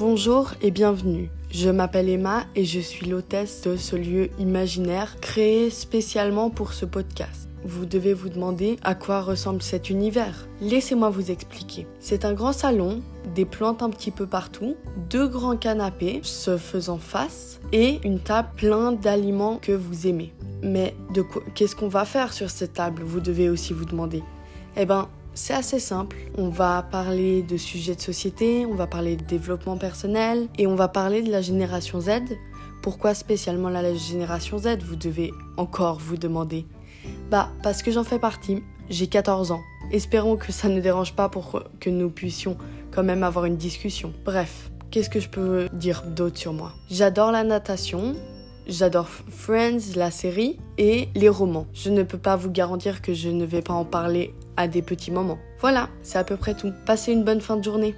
Bonjour et bienvenue. Je m'appelle Emma et je suis l'hôtesse de ce lieu imaginaire créé spécialement pour ce podcast. Vous devez vous demander à quoi ressemble cet univers. Laissez-moi vous expliquer. C'est un grand salon, des plantes un petit peu partout, deux grands canapés se faisant face et une table pleine d'aliments que vous aimez. Mais de qu'est-ce qu'on va faire sur cette table? Vous devez aussi vous demander. Eh ben, c'est assez simple. On va parler de sujets de société, on va parler de développement personnel et on va parler de la génération Z. Pourquoi spécialement la génération Z Vous devez encore vous demander? Bah, parce que j'en fais partie. J'ai 14 ans. Espérons que ça ne dérange pas pour que nous puissions quand même avoir une discussion. Bref, qu'est-ce que je peux dire d'autre sur moi? J'adore la natation, J'adore Friends, la série, et les romans. Je ne peux pas vous garantir que je ne vais pas en parler à des petits moments. Voilà, c'est à peu près tout. Passez une bonne fin de journée.